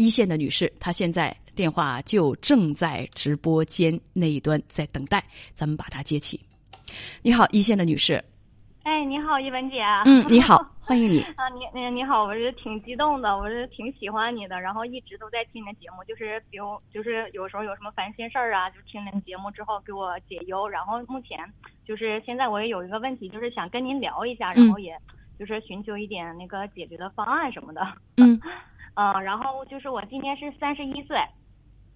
一线的女士，她现在电话就正在直播间那一端在等待，咱们把她接起。你好，一线的女士。哎，你好，一文姐。嗯，你好，欢迎你。啊，你你你好，我是挺激动的，我是挺喜欢你的，然后一直都在听你的节目，就是比如就是有时候有什么烦心事儿啊，就听您节目之后给我解忧。然后目前就是现在我也有一个问题，就是想跟您聊一下，然后也就是寻求一点那个解决的方案什么的。嗯。嗯，然后就是我今年是三十一岁，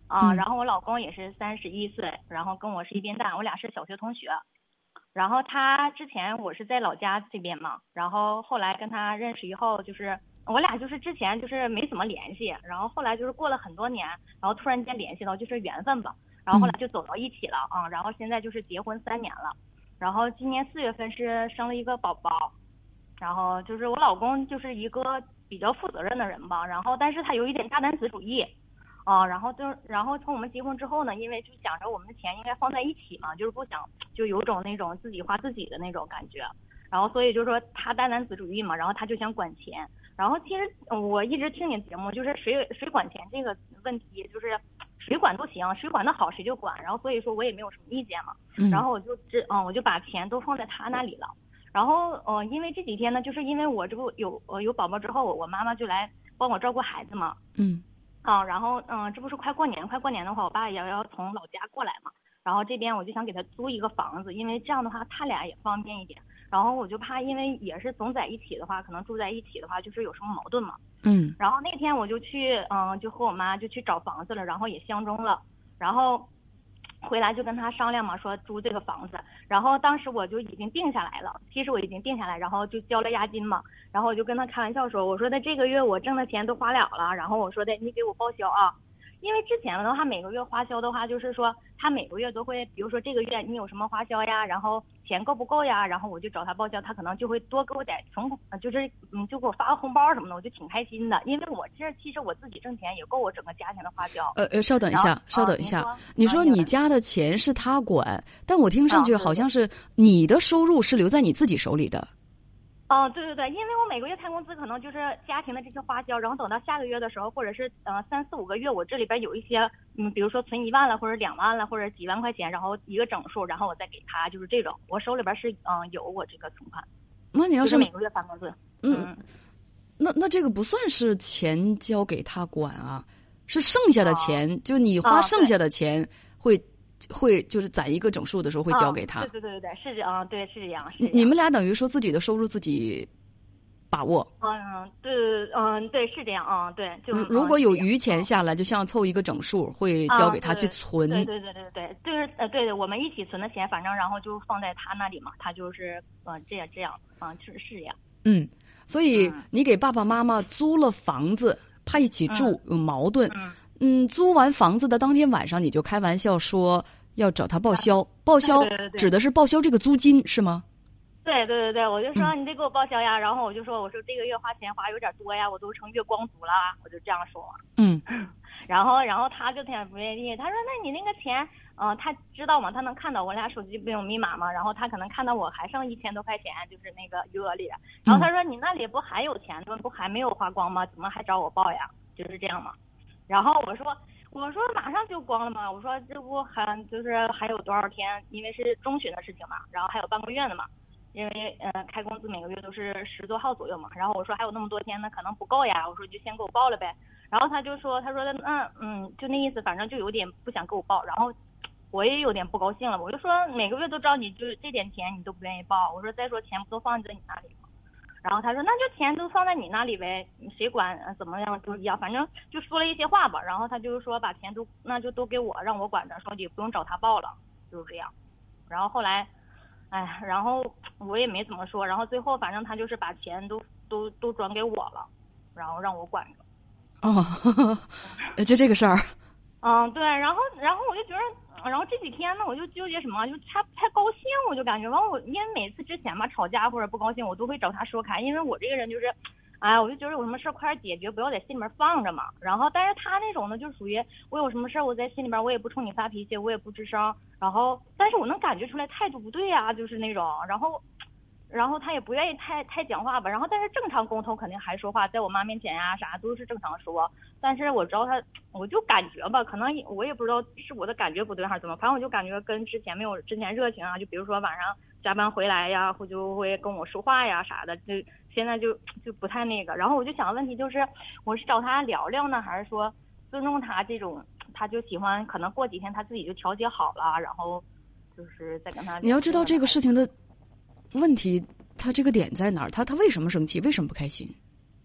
啊，然后我老公也是三十一岁，然后跟我是一边大，我俩是小学同学。然后他之前我是在老家这边嘛，然后后来跟他认识以后，就是我俩就是之前就是没怎么联系，然后后来就是过了很多年，然后突然间联系到，就是缘分吧，然后后来就走到一起了啊，然后现在就是结婚三年了，然后今年四月份是生了一个宝宝，然后就是我老公就是一个比较负责任的人吧，然后但是他有一点大男子主义。啊，然后就然后从我们结婚之后呢，因为就想着我们的钱应该放在一起嘛，就是不想就有种那种自己花自己的那种感觉，然后所以就说他大男子主义嘛，然后他就想管钱，然后其实我一直听你节目，就是谁谁管钱这个问题，就是谁管都行，谁管的好谁就管，然后所以说我也没有什么意见嘛，然后我就这嗯我就把钱都放在他那里了，然后呃因为这几天呢，就是因为我这不有呃有宝宝之后，我妈妈就来帮我照顾孩子嘛，嗯。啊，然后嗯，这不是快过年，快过年的话，我爸也要从老家过来嘛。然后这边我就想给他租一个房子，因为这样的话他俩也方便一点。然后我就怕，因为也是总在一起的话，可能住在一起的话，就是有什么矛盾嘛。嗯。然后那天我就去，嗯，就和我妈就去找房子了，然后也相中了，然后。回来就跟他商量嘛，说租这个房子，然后当时我就已经定下来了，其实我已经定下来，然后就交了押金嘛，然后我就跟他开玩笑说，我说的这个月我挣的钱都花了了，然后我说的你给我报销啊。因为之前的话，每个月花销的话，就是说他每个月都会，比如说这个月你有什么花销呀，然后钱够不够呀，然后我就找他报销，他可能就会多给我点从，就是嗯，就给我发个红包什么的，我就挺开心的。因为我这其实我自己挣钱也够我整个家庭的花销。呃呃，稍等一下，稍等一下，你说你家的钱是他管，但我听上去好像是你的收入是留在你自己手里的。哦，对对对，因为我每个月开工资，可能就是家庭的这些花销，然后等到下个月的时候，或者是呃三四五个月，我这里边有一些，嗯，比如说存一万了，或者两万了，或者几万块钱，然后一个整数，然后我再给他，就是这种，我手里边是嗯有我这个存款。那你要是每个月发工资，嗯，那那这个不算是钱交给他管啊，是剩下的钱，就你花剩下的钱会。会就是攒一个整数的时候会交给他，对对对对对，是这样，对是这样。你们俩等于说自己的收入自己把握。嗯，对，嗯，对，是这样啊，对。就如果有余钱下来，就像凑一个整数，会交给他去存。对对对对对，就是呃，对对，我们一起存的钱，反正然后就放在他那里嘛，他就是嗯这样这样啊，是是这样。嗯，所以你给爸爸妈妈租了房子，怕一起住有矛盾。嗯，租完房子的当天晚上，你就开玩笑说要找他报销，报销指的是报销这个租金是吗？对对对对，我就说你得给我报销呀，然后我就说我说这个月花钱花有点多呀，我都成月光族了，我就这样说。嗯，然后然后他就挺不愿意，他说那你那个钱，嗯，他知道吗？他能看到我俩手机不有密码吗？然后他可能看到我还剩一千多块钱，就是那个余额里，然后他说你那里不还有钱吗？不还没有花光吗？怎么还找我报呀？就是这样嘛。然后我说，我说马上就光了嘛，我说这不还就是还有多少天？因为是中旬的事情嘛，然后还有半个月呢嘛，因为呃开工资每个月都是十多号左右嘛，然后我说还有那么多天，那可能不够呀，我说就先给我报了呗。然后他就说，他说的那嗯，就那意思，反正就有点不想给我报。然后我也有点不高兴了，我就说每个月都找你，就是这点钱你都不愿意报，我说再说钱不都放在你那里？然后他说：“那就钱都放在你那里呗，谁管怎么样都一样，反正就说了一些话吧。然后他就是说把钱都那就都给我，让我管着，说也不用找他报了，就是这样。然后后来，哎，然后我也没怎么说。然后最后反正他就是把钱都都都转给我了，然后让我管着。哦，就这个事儿。嗯，对。然后然后我就觉得。”然后这几天呢，我就纠结什么，就他不太高兴，我就感觉完我，因为每次之前嘛吵架或者不高兴，我都会找他说开，因为我这个人就是，哎，我就觉得有什么事快点解决，不要在心里面放着嘛。然后，但是他那种呢，就属于我有什么事我在心里边，我也不冲你发脾气，我也不吱声。然后，但是我能感觉出来态度不对呀，就是那种。然后，然后他也不愿意太太讲话吧，然后但是正常沟通肯定还说话，在我妈面前呀啥都是正常说，但是我知道他，我就感觉吧，可能我也不知道是我的感觉不对还是怎么，反正我就感觉跟之前没有之前热情啊，就比如说晚上加班回来呀，或就会跟我说话呀啥的，就现在就就不太那个，然后我就想问题就是，我是找他聊聊呢，还是说尊重他这种，他就喜欢可能过几天他自己就调节好了，然后就是再跟他。你要知道这个事情的。问题，他这个点在哪儿？他他为什么生气？为什么不开心？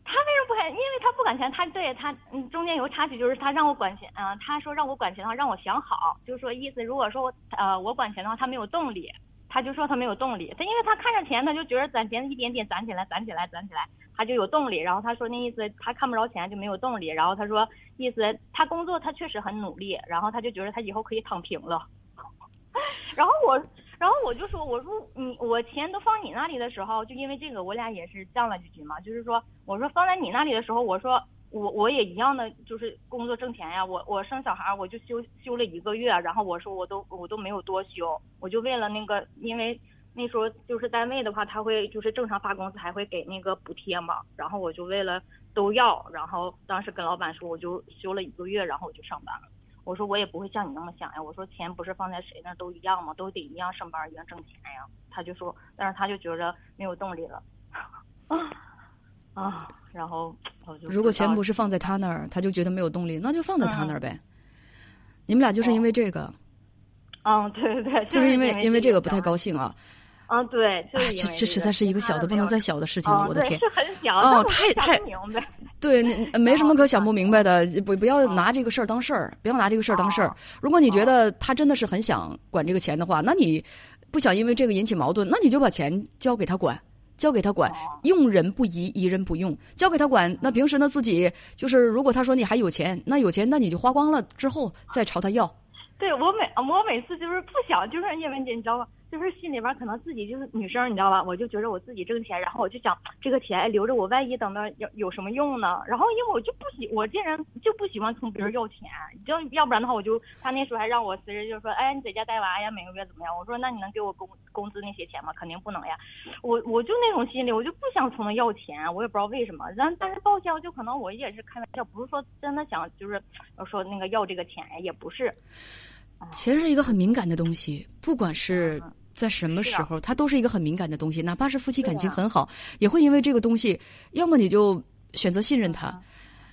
他为什么不开？因为他不管钱，他对他嗯，中间有个插曲，就是他让我管钱嗯。他说让我管钱的话，让我想好，就是说意思，如果说呃我管钱的话，他没有动力，他就说他没有动力。他因为他看着钱，他就觉得攒钱一点点攒起来，攒起来，攒起来，他就有动力。然后他说那意思，他看不着钱就没有动力。然后他说意思，他工作他确实很努力，然后他就觉得他以后可以躺平了。然后我。然后我就说，我说你我钱都放你那里的时候，就因为这个，我俩也是降了几句嘛。就是说，我说放在你那里的时候，我说我我也一样的，就是工作挣钱呀。我我生小孩，我就休休了一个月，然后我说我都我都没有多休，我就为了那个，因为那时候就是单位的话，他会就是正常发工资，还会给那个补贴嘛。然后我就为了都要，然后当时跟老板说，我就休了一个月，然后我就上班了。我说我也不会像你那么想呀，我说钱不是放在谁那都一样吗？都得一样上班，一样挣钱呀。他就说，但是他就觉着没有动力了，啊 啊，然后我就如果钱不是放在他那儿，他就觉得没有动力，那就放在他那儿呗。你们俩就是因为这个，嗯，对对对，就是因为因为这个不太高兴啊。啊，对，这这实在是一个小的不能再小的事情了，我的天，是很小，哦，太太 明白，对，那 没什么可想不明白的，不不要拿这个事儿当事儿，不要拿这个事儿当事儿。如果你觉得他真的是很想管这个钱的话，那你不想因为这个引起矛盾，那你就把钱交给他管，交给他管，用人不疑，疑人不用，交给他管。那平时呢，自己就是，如果他说你还有钱，那有钱，那你就花光了之后再朝他要。对我每我每次就是不想，就是叶文姐，你知道吗？就是心里边可能自己就是女生，你知道吧？我就觉得我自己挣钱，然后我就想这个钱留着，我万一等到有有什么用呢？然后因为我就不喜，我这人就不喜欢从别人要钱，就要不然的话，我就他那时候还让我随时就说，哎，你在家带娃呀，每个月怎么样？我说那你能给我工工资那些钱吗？肯定不能呀。我我就那种心理，我就不想从他要钱，我也不知道为什么。然但是报销就可能我也是开玩笑，不是说真的想就是说那个要这个钱呀，也不是。钱是一个很敏感的东西，不管是。在什么时候，它都是一个很敏感的东西。哪怕是夫妻感情很好，也会因为这个东西，要么你就选择信任他，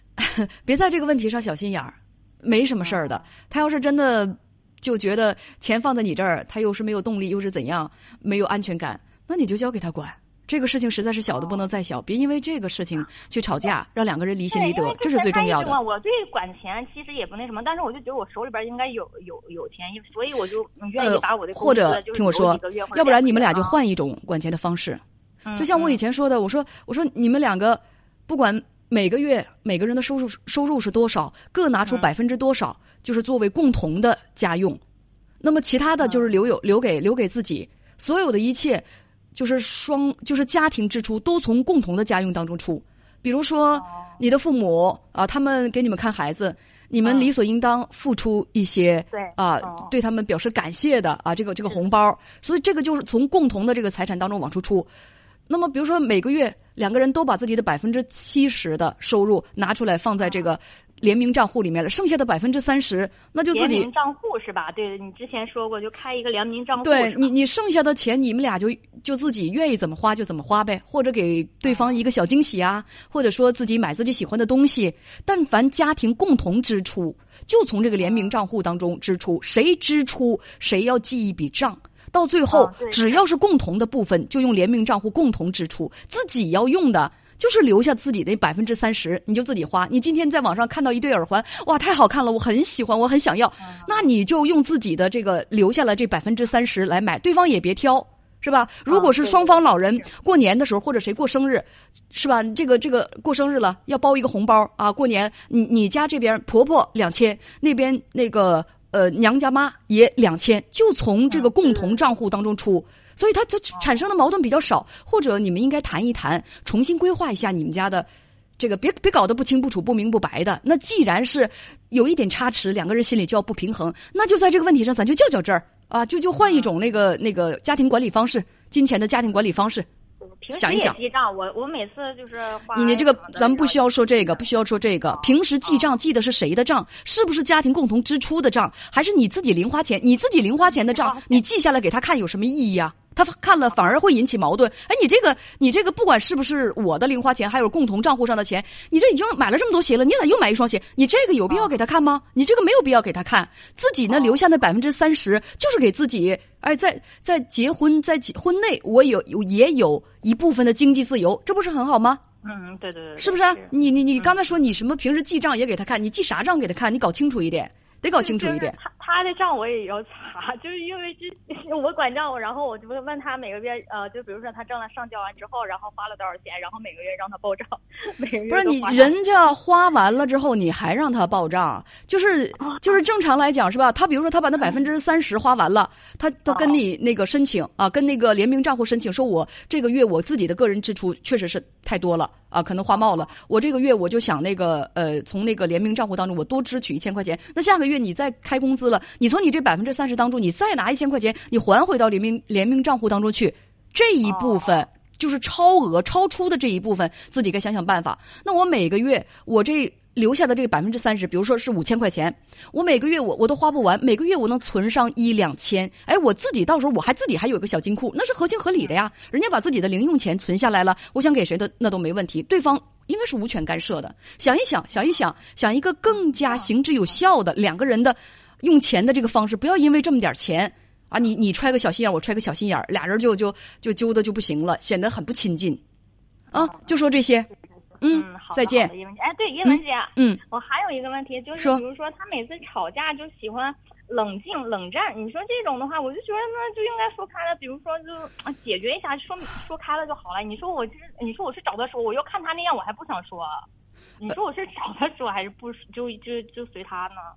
别在这个问题上小心眼儿，没什么事儿的。他要是真的就觉得钱放在你这儿，他又是没有动力，又是怎样，没有安全感，那你就交给他管。这个事情实在是小的不能再小，别因为这个事情去吵架，让两个人离心离德，这是最重要的。我对管钱其实也不那什么，但是我就觉得我手里边应该有有有钱，所以我就愿意把我的或者听我说，要不然你们俩就换一种管钱的方式。就像我以前说的，我说我说你们两个不管每个月每个人的收入收入是多少，各拿出百分之多少，就是作为共同的家用，那么其他的就是留有留给留给自己，所有的一切。就是双，就是家庭支出都从共同的家用当中出，比如说你的父母啊，他们给你们看孩子，你们理所应当付出一些，对。啊，对他们表示感谢的啊，这个这个红包，所以这个就是从共同的这个财产当中往出出。那么比如说每个月两个人都把自己的百分之七十的收入拿出来放在这个。联名账户里面了，剩下的百分之三十，那就自己联名账户是吧？对，你之前说过，就开一个联名账户。对你，你剩下的钱，你们俩就就自己愿意怎么花就怎么花呗，或者给对方一个小惊喜啊，或者说自己买自己喜欢的东西。但凡家庭共同支出，就从这个联名账户当中支出，谁支出谁要记一笔账。到最后，只要是共同的部分，就用联名账户共同支出，自己要用的。就是留下自己的百分之三十，你就自己花。你今天在网上看到一对耳环，哇，太好看了，我很喜欢，我很想要。那你就用自己的这个留下了这百分之三十来买，对方也别挑，是吧？如果是双方老人过年的时候或者谁过生日，是吧？这个这个过生日了要包一个红包啊，过年你你家这边婆婆两千，那边那个呃娘家妈也两千，就从这个共同账户当中出。所以它它产生的矛盾比较少，或者你们应该谈一谈，重新规划一下你们家的这个，别别搞得不清不楚、不明不白的。那既然是有一点差池，两个人心里就要不平衡，那就在这个问题上，咱就较较真儿啊，就就换一种那个那个家庭管理方式，金钱的家庭管理方式，想一想。记账，我我每次就是。你你这个咱们不需要说这个，不需要说这个。平时记账记的是谁的账？是不是家庭共同支出的账？还是你自己零花钱？你自己零花钱的账，你记下来给他看有什么意义啊？他看了反而会引起矛盾。哎，你这个，你这个不管是不是我的零花钱，还有共同账户上的钱，你这已经买了这么多鞋了，你咋又买一双鞋？你这个有必要给他看吗？你这个没有必要给他看。自己呢，留下那百分之三十，就是给自己。哎，在在结婚在结婚内，我有有也有一部分的经济自由，这不是很好吗？嗯，对对对，是不是？你你你刚才说你什么平时记账也给他看，你记啥账给他看？你搞清楚一点。得搞清楚一点。他他的账我也要查，就是因为这 我管账，然后我就问他每个月呃，就比如说他挣了上交完之后，然后花了多少钱，然后每个月让他报账。每个月不是你人家花完了之后，你还让他报账，就是就是正常来讲是吧？他比如说他把那百分之三十花完了，他他跟你那个申请啊，跟那个联名账户申请，说我这个月我自己的个人支出确实是太多了。啊，可能花冒了。我这个月我就想那个呃，从那个联名账户当中我多支取一千块钱。那下个月你再开工资了，你从你这百分之三十当中，你再拿一千块钱，你还回到联名联名账户当中去。这一部分就是超额超出的这一部分，自己该想想办法。那我每个月我这。留下的这个百分之三十，比如说是五千块钱，我每个月我我都花不完，每个月我能存上一两千，哎，我自己到时候我还自己还有个小金库，那是合情合理的呀。人家把自己的零用钱存下来了，我想给谁的那都没问题，对方应该是无权干涉的。想一想，想一想，想一个更加行之有效的两个人的用钱的这个方式，不要因为这么点钱啊，你你揣个小心眼，我揣个小心眼，俩人就就就揪的就不行了，显得很不亲近啊。就说这些。嗯，好，再见。叶文姐，哎，对，叶文姐，嗯，我还有一个问题，就是比如说他每次吵架就喜欢冷静冷战，你说这种的话，我就觉得那就应该说开了，比如说就解决一下，说说开了就好了。你说我就是，你说我是找他说，我又看他那样，我还不想说。你说我是找他说还是不就就就随他呢？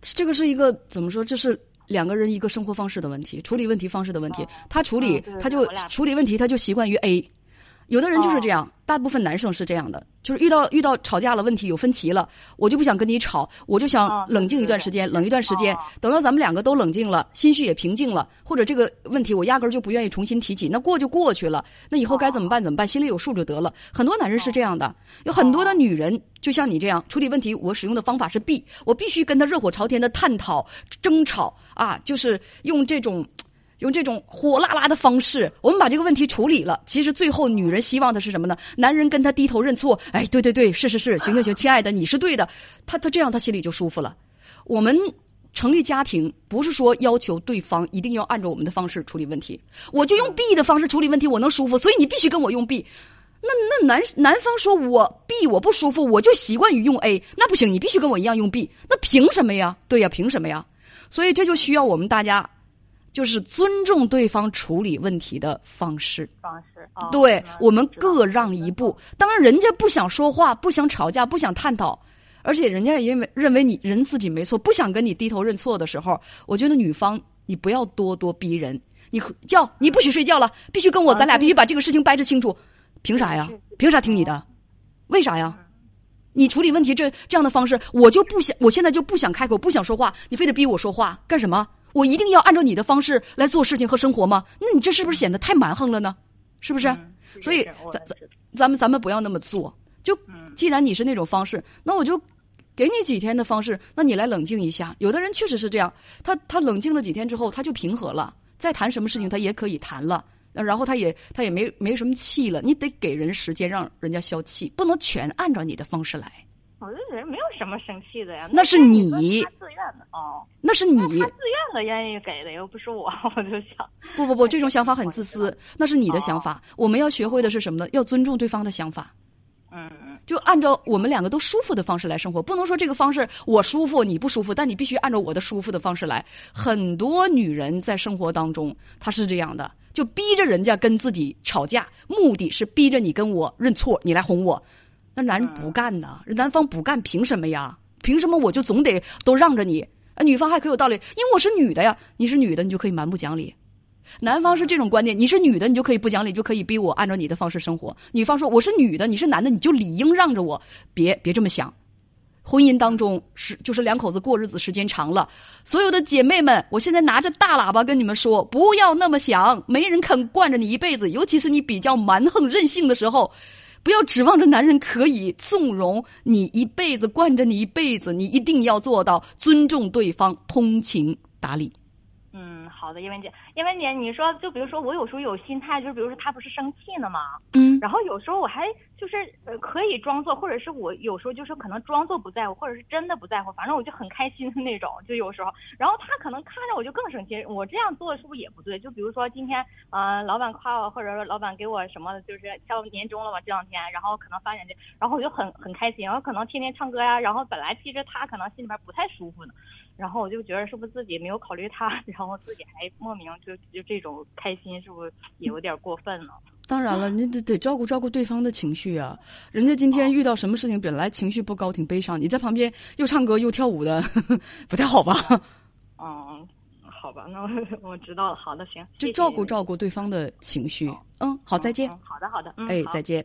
这个是一个怎么说？这是两个人一个生活方式的问题，处理问题方式的问题。他处理他就处理问题，他就习惯于 A。有的人就是这样，大部分男生是这样的，就是遇到遇到吵架了，问题有分歧了，我就不想跟你吵，我就想冷静一段时间，冷一段时间，等到咱们两个都冷静了，心绪也平静了，或者这个问题我压根儿就不愿意重新提起，那过就过去了，那以后该怎么办怎么办，心里有数就得了。很多男人是这样的，有很多的女人就像你这样处理问题，我使用的方法是 B，我必须跟他热火朝天的探讨、争吵啊，就是用这种。用这种火辣辣的方式，我们把这个问题处理了。其实最后，女人希望的是什么呢？男人跟她低头认错。哎，对对对，是是是，行行行，亲爱的，你是对的。他他这样，他心里就舒服了。我们成立家庭，不是说要求对方一定要按照我们的方式处理问题。我就用 B 的方式处理问题，我能舒服，所以你必须跟我用 B。那那男男方说我 B 我不舒服，我就习惯于用 A，那不行，你必须跟我一样用 B。那凭什么呀？对呀，凭什么呀？所以这就需要我们大家。就是尊重对方处理问题的方式，方式，对我们各让一步。当然，人家不想说话，不想吵架，不想探讨，而且人家也因为认为你人自己没错，不想跟你低头认错的时候，我觉得女方你不要咄咄逼人。你叫你不许睡觉了，必须跟我，咱俩必须把这个事情掰扯清楚。凭啥呀？凭啥听你的？为啥呀？你处理问题这这样的方式，我就不想，我现在就不想开口，不想说话，你非得逼我说话干什么？我一定要按照你的方式来做事情和生活吗？那你这是不是显得太蛮横了呢？是不是？所以咱咱咱们咱们不要那么做。就既然你是那种方式，那我就给你几天的方式，那你来冷静一下。有的人确实是这样，他他冷静了几天之后，他就平和了，再谈什么事情他也可以谈了。然后他也他也没没什么气了。你得给人时间，让人家消气，不能全按照你的方式来。什么生气的呀，那是你自愿的哦，那是你自愿的愿意给的，又不是我，我就想不不不，这种想法很自私，那是你的想法。我们要学会的是什么呢？要尊重对方的想法，嗯嗯，就按照我们两个都舒服的方式来生活，不能说这个方式我舒服你不舒服，但你必须按照我的舒服的方式来。很多女人在生活当中她是这样的，就逼着人家跟自己吵架，目的是逼着你跟我认错，你来哄我。那男人不干呢？男方不干，凭什么呀？凭什么我就总得都让着你？啊，女方还可有道理，因为我是女的呀。你是女的，你就可以蛮不讲理。男方是这种观念，你是女的，你就可以不讲理，就可以逼我按照你的方式生活。女方说我是女的，你是男的，你就理应让着我。别别这么想，婚姻当中是就是两口子过日子时间长了，所有的姐妹们，我现在拿着大喇叭跟你们说，不要那么想，没人肯惯着你一辈子，尤其是你比较蛮横任性的时候，不要指望着男人可以纵容你一辈子，惯着你一辈子，你一定要做到尊重对方，通情达理。嗯，好的，叶文姐，叶文姐，你说，就比如说我有时候有心态，就比如说他不是生气呢吗？嗯，然后有时候我还就是呃可以装作，或者是我有时候就是可能装作不在乎，或者是真的不在乎，反正我就很开心的那种，就有时候，然后他可能看着我就更生气，我这样做是不是也不对？就比如说今天，呃，老板夸我，或者说老板给我什么，就是到年终了嘛，这两天，然后可能发展这，然后我就很很开心，然后可能天天唱歌呀，然后本来其实他可能心里边不太舒服呢。然后我就觉得是不是自己没有考虑他，然后自己还莫名就就这种开心，是不是也有点过分呢？当然了，你得得照顾照顾对方的情绪啊。人家今天遇到什么事情，本来情绪不高，挺悲伤，你在旁边又唱歌又跳舞的，不太好吧？嗯，好吧，那我我知道了。好的，行，就照顾照顾对方的情绪。嗯，好，再见。好的，好的，嗯，哎，再见。